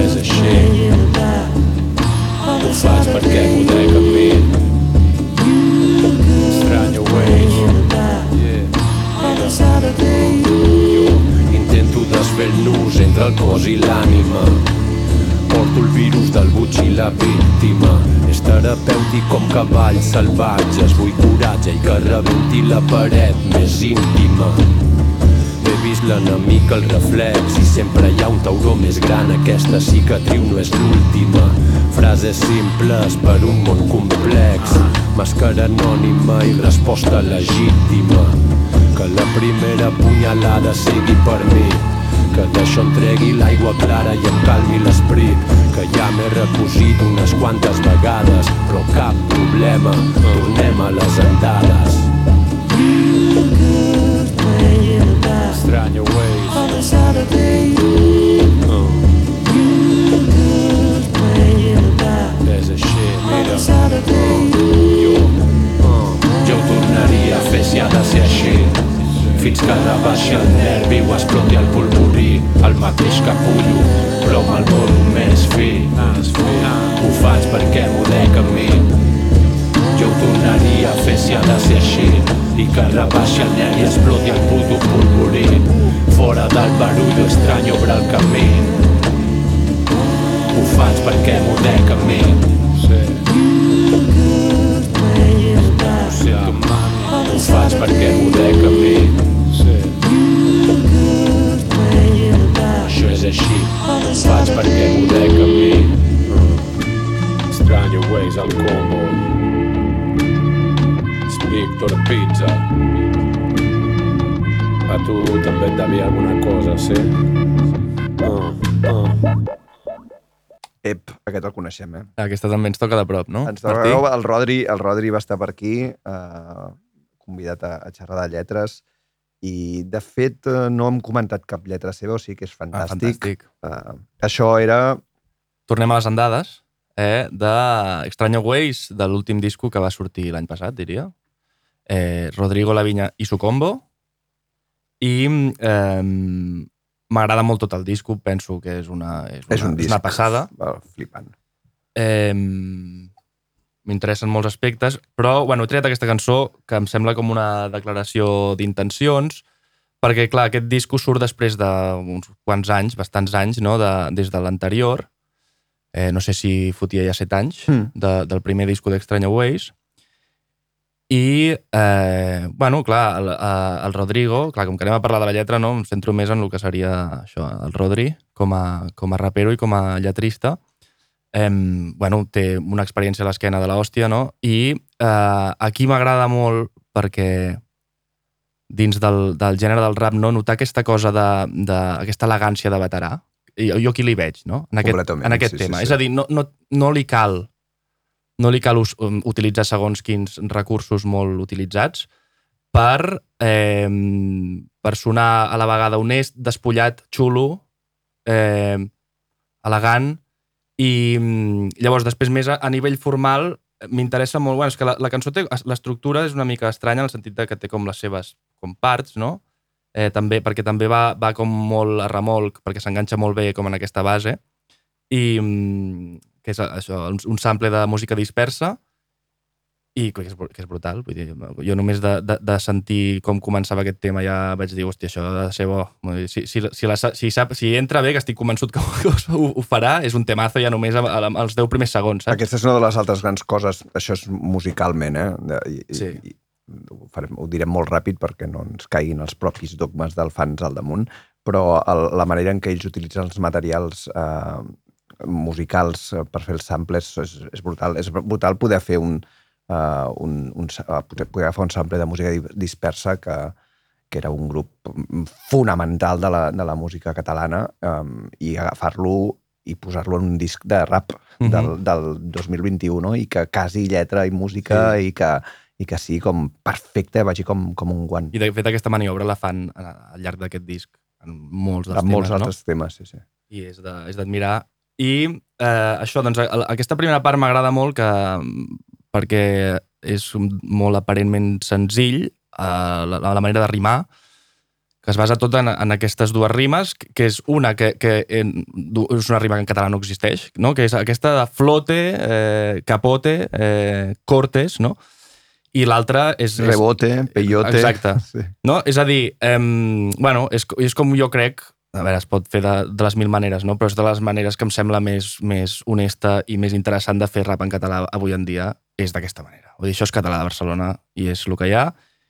És així. Ho faig perquè m'ho dec a mi. Entre el cos i l'ànima. Porto el virus del buig i la víctima. És terapèutic com cavalls salvatges. Vull coratge i que rebenti la paret més íntima. He vist l'enemic al reflex i sempre hi ha un tauró més gran. Aquesta cicatriu no és l'última. Frases simples per un món complex. Màscara anònima i resposta legítima. Que la primera punyalada sigui per mi que d'això em tregui l'aigua clara i em calmi l'esprit que ja m'he recosit unes quantes vegades però cap problema, tornem a les andades Estranya Ways uh. És així, mira uh. jo, uh. jo ho tornaria a fer si ha de ser així fins que rebaixi el nervi o exploti el polvorí el mateix capullo però amb el morro més fi. Ho faig perquè m'ho dec a mi jo ho tornaria a fer si ha de ser així. I que rebaixi el nervi i exploti el puto polvorí fora del barullo estrany obre el camí. Ho faig perquè m'ho dec a mi. Sí, ho faig perquè m'ho dec a mi és així Ho faig perquè m'ho dec a mi Estranya Ways al combo És Víctor Pizza A tu també et devia alguna cosa, sí? Uh, uh. Ep, aquest el coneixem, eh? Aquesta també ens toca de prop, no? Ens toca, el, Rodri, el Rodri va estar per aquí, eh, convidat a, a xerrar de lletres, i de fet eh, no hem comentat cap lletra seva, o sigui que és Ah, fantàstic. fantàstic. Eh, això era... Tornem a les andades eh, de Extraño Ways, de l'últim disco que va sortir l'any passat, diria. Eh, Rodrigo Lavinya i su combo. I eh, m'agrada molt tot el disco, penso que és una, és una, És un disc. una passada. Flipant. Eh, M'interessen molts aspectes, però bueno, he triat aquesta cançó que em sembla com una declaració d'intencions, perquè, clar, aquest disco surt després d'uns quants anys, bastants anys, no? de, des de l'anterior, eh, no sé si fotia ja set anys, Mm. de, del primer disco d'Extranya Ways, i, eh, bueno, clar, el, eh, el Rodrigo, clar, com que anem a parlar de la lletra, no? em centro més en el que seria això, el Rodri, com a, com a rapero i com a lletrista. Eh, bueno, té una experiència a l'esquena de l'hòstia, no? I eh, aquí m'agrada molt perquè dins del, del gènere del rap, no? notar aquesta cosa de, de aquesta elegància de veterà. I jo aquí li veig, no? En aquest, en aquest sí, sí, tema. sí. És a dir, no, no, no li cal no li cal us, um, utilitzar segons quins recursos molt utilitzats per, eh, per sonar a la vegada honest, despullat, xulo, eh, elegant, i mm, llavors després més a, a nivell formal m'interessa molt, bueno, és que la, la cançó té, l'estructura és una mica estranya en el sentit de que té com les seves com parts, no? Eh, també, perquè també va, va com molt a remolc, perquè s'enganxa molt bé com en aquesta base, i mm, que és això, un, un sample de música dispersa, i que és, que és brutal. Vull dir, jo només de, de, de sentir com començava aquest tema ja vaig dir, hòstia, això ha de ser bo. Dir, Si, si, si, la, si, sap, si entra bé, que estic convençut que ho, ho, ho farà, és un temazo ja només als 10 primers segons, saps? Aquesta és una de les altres grans coses, això és musicalment, eh? I, Sí. i, ho, farem, ho direm molt ràpid perquè no ens caiguin els propis dogmes del fans al damunt, però el, la manera en què ells utilitzen els materials eh, musicals per fer els samples és, és brutal. És brutal poder fer un, uh, un, un, uh, poder poder agafar un sample de música di- dispersa que, que era un grup fonamental de la, de la música catalana um, i agafar-lo i posar-lo en un disc de rap Mhm. del, del 2021 no? i que quasi lletra i música Sí. i, que, i que sigui com perfecte, vagi com, com un guant. I de fet aquesta maniobra la fan eh, al llarg d'aquest disc en molts dels amb temes, molts no? altres temes, sí, sí. i és d'admirar. I eh, això, doncs, aquesta primera part m'agrada molt que, perquè és molt aparentment senzill, eh, la, la manera de rimar, que es basa tot en, en aquestes dues rimes, que és una que, que en, és una rima que en català no existeix, no? que és aquesta de flote, eh, capote, eh, cortes, no? i l'altra és... és Rebote, peyote... Exacte. Sí. no? És a dir, eh, bueno, és, és com jo crec, a veure, es pot fer de, de les mil maneres, no? però és de les maneres que em sembla més, més honesta i més interessant de fer rap en català avui en dia, és d'aquesta manera. Vull dir, això és català de Barcelona i és el que hi ha,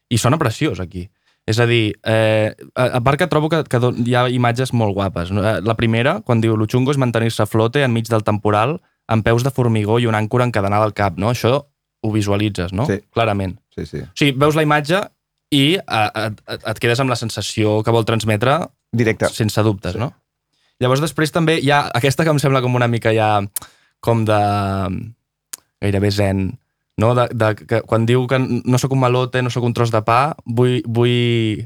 i sona preciós aquí. És a dir, eh, a a part que trobo que, que hi ha imatges molt guapes. Eh, La primera, quan diu lo xungo és mantenir-se a flote enmig del temporal amb peus de formigó i una àncora encadenada al cap, no? Això ho visualitzes, no? Sí. Clarament. Sí, sí. O sigui, veus la imatge i eh, et, et, et quedes amb la sensació que vol transmetre Directe. sense dubtes, Sí. no? Llavors després també hi ha aquesta que em sembla com una mica ja com de gairebé zen, no? De, de, que quan diu que no sóc un malote, no sóc un tros de pa, vull, vull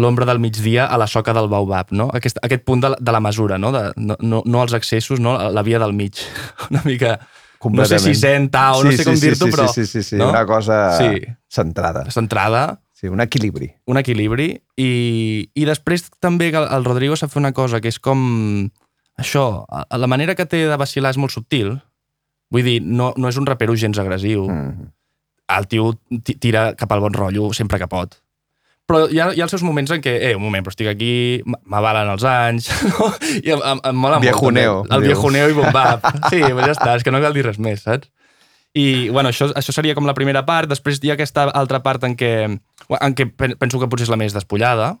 l'ombra del migdia a la soca del baobab, no? Aquest, aquest punt de, la- de la mesura, no? De, no, no, no els excessos, no? La via del mig. Una mica... No sé si zen, tao, no sé com dir-t'ho, sí, però... Sí, sí, sí, sí. no? una cosa Sí. centrada. Centrada, Sí, un equilibri. un equilibri i, i després també que el, Rodrigo sap fer una cosa que és com això, la manera que té de vacilar és molt subtil vull dir, no, no és un rapero gens agressiu mm. El tio ti- tira cap al bon rotllo sempre que pot però hi ha, hi ha els seus moments en què, eh, un moment, però estic aquí, m'avalen els anys, no? I em, em, em mola molt. Viejuneo, també. El viejuneo i bombap. Sí, però ja està, és que no cal dir res més, saps? I, bueno, això, això seria com la primera part. Després hi ha aquesta altra part en què, en què pen- penso que potser és la més despullada,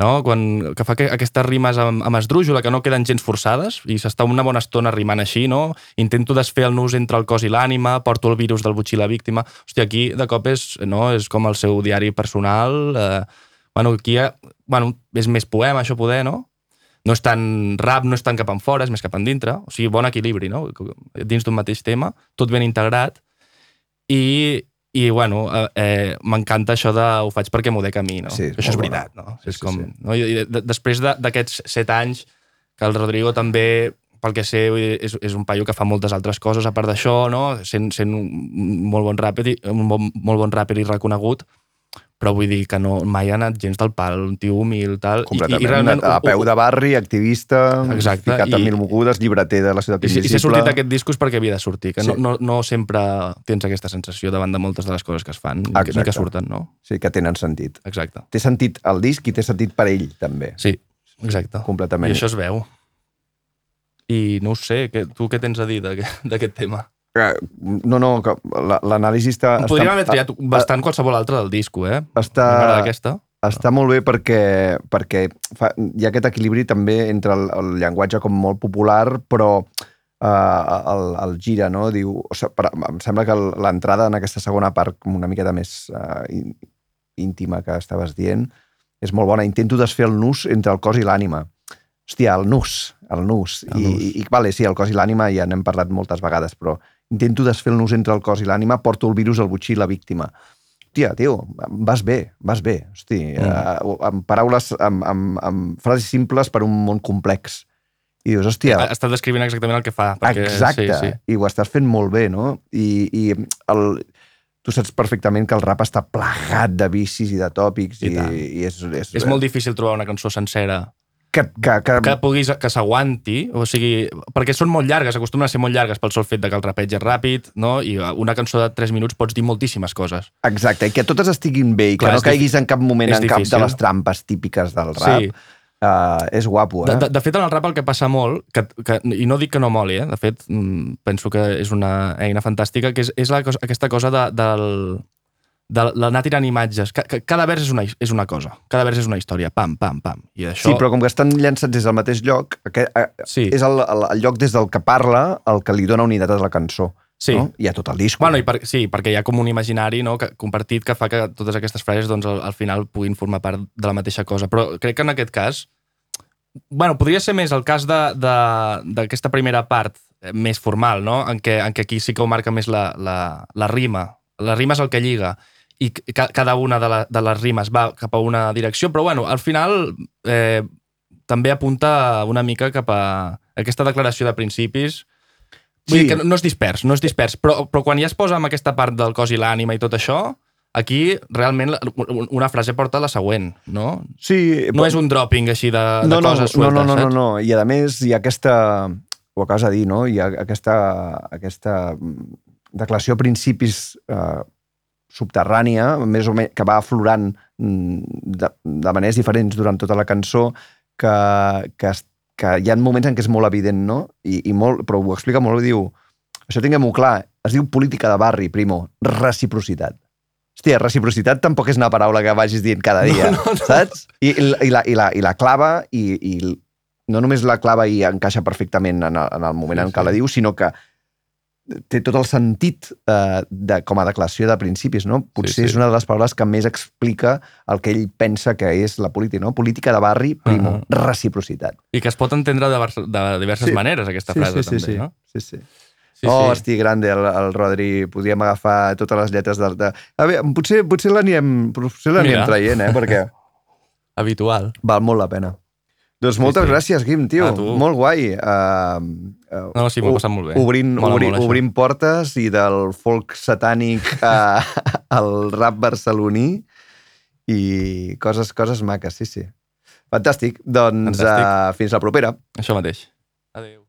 no? Quan, que fa que aquestes rimes amb, amb esdrújula que no queden gens forçades i s'està una bona estona rimant així, no? Intento desfer el nus entre el cos i l'ànima, porto el virus del butxí la víctima. Hòstia, aquí de cop és, no? és com el seu diari personal. Eh, bueno, aquí ha, bueno, és més poema, això poder, no? No és tan rap, no és tan cap en fora, és més cap en dintre. O sigui, bon equilibri, no? Dins d'un mateix tema, tot ben integrat. I, i bueno, eh, eh, m'encanta això de ho faig perquè m'ho dec a mi, no? Sí, és això és veritat, bona. no? Sí, és sí, com, sí. no? I, i de, després de- d'aquests set anys que el Rodrigo també, pel que sé, és, és un paio que fa moltes altres coses a part d'això, no? sent, sent un molt bon ràper, i- un bon, molt bon ràper i reconegut, però vull dir que no, mai ha anat gens del pal, un tio humil, tal. Completament. I, i realment, a peu de barri, activista, Exacte, ficat i- mil mogudes, llibreter de la ciutat I, si- i invisible. si ha sortit aquest discos perquè havia de sortir, que no, Sí. no, no sempre tens aquesta sensació davant de moltes de les coses que es fan, ni, que, ni que surten, no? Sí, que tenen sentit. Exacte. Té sentit el disc i té sentit per ell, també. Sí, exacte. Completament. I això es veu. I no ho sé, que, tu què tens a dir d'aquest tema? No, no, l'anàlisi està... Podríem està, haver triat bastant qualsevol altre del disco, eh? Està, aquesta. està molt bé perquè, perquè fa, hi ha aquest equilibri també entre el, el llenguatge com molt popular, però eh, el, el gira, no? Diu, o sigui, per, em sembla que l'entrada en aquesta segona part, com una miqueta més eh, ín- íntima que estaves dient, és molt bona. Intento desfer el nus entre el cos i l'ànima. Hòstia, el nus, el nus. El I, nus. I, I, vale, sí, el cos i l'ànima ja n'hem parlat moltes vegades, però intento desfer el nus entre el cos i l'ànima, porto el virus al butxí i la víctima. Hòstia, tio, vas bé, vas bé. Hosti, Mm. uh, amb paraules, amb, amb, amb frases simples per un món complex. I dius, hòstia, Ha estat descrivint exactament el que fa. Perquè, Exacte, Sí, sí. i ho estàs fent molt bé, no? I, i el, tu saps perfectament que el rap està plagat de vicis i de tòpics I i, tant. i és, és, És molt difícil trobar una cançó sencera que, que, que, que puguis que s'aguanti, o sigui, perquè són molt llargues, acostumen a ser molt llargues pel sol fet de que el rapeig és ràpid, no? I una cançó de 3 minuts pots dir moltíssimes coses. Exacte, i que totes estiguin bé i que Clar, no és dif- caiguis en cap moment en cap de difícil. les trampes típiques del rap. Sí. Uh, és guapo, eh? De, de, de fet, en el rap el que passa molt, que, que, i no dic que no moli, eh? de fet, mm, penso que és una eina fantàstica, que és, és la cosa, aquesta cosa de, del, de l'anar tirant imatges. Ca, ca, cada vers és una, és una cosa, cada vers és una història, pam, pam, pam. I això... Sí, però com que estan llançats des del mateix lloc, aquest, Sí. és el, el, el lloc des del que parla el que li dona unitat a la cançó. Sí. No? I a tot el disc. Bueno, i per, sí, perquè hi ha com un imaginari no, que, compartit que fa que totes aquestes frases doncs, al, al final puguin formar part de la mateixa cosa. Però crec que en aquest cas... bueno, podria ser més el cas de- de- d'aquesta primera part eh, més formal, no? en, què, en què aquí sí que ho marca més la, la, la rima. La rima és el que lliga i ca, cada una de, la, de les rimes va cap a una direcció, però bueno, al final eh, també apunta una mica cap a aquesta declaració de principis Vull Sí. dir que no- no és dispers, no és dispers, però, però quan ja es posa amb aquesta part del cos i l'ànima i tot això, aquí realment una frase porta la següent, no? Sí, No és un dropping així de, de no, no, coses no, sueltes, no, no, no, saps? no. I a més hi ha aquesta... Ho acabes de dir, no? Hi ha aquesta, aquesta mm, declaració a principis eh, subterrània, més o menys, que va aflorant mm, de, de maneres diferents durant tota la cançó, que, que, que hi ha moments en què és molt evident, no? I, i molt, però ho explica molt, diu... Això tinguem-ho clar, es diu política de barri, primo, reciprocitat. Hòstia, reciprocitat tampoc és una paraula que vagis dient cada dia, no, no, no. saps? I, i, la- i, la, i, la, I la clava, i, i no només la clava i encaixa perfectament en el, en el moment Sí, en què sí. la diu, sinó que té tot el sentit eh, de, com a declaració de principis, no? Potser sí. és una de les paraules que més explica el que ell pensa que és la política, no? Política de barri, primo, Uh-huh. reciprocitat. I que es pot entendre de, de diverses Sí. maneres, aquesta frase, sí, sí, també, sí, no? sí, sí. Sí, oh, sí. hosti, grande, el, el Rodri. Podríem agafar totes les lletres del... De... A veure, potser, potser l'anirem potser l'anirem traient, eh? Perquè Habitual. val molt la pena. Doncs moltes sí. gràcies, Guim, tio. A. Molt guai. Uh, uh, No, sí, m'ho passat molt bé. Obrint, Mola obri, molt, això. obrint portes i del folk satànic uh, al rap barceloní i coses, coses maques, sí, sí. Fantàstic. Doncs Fantàstic. Uh, fins la propera. Això mateix. Adéu.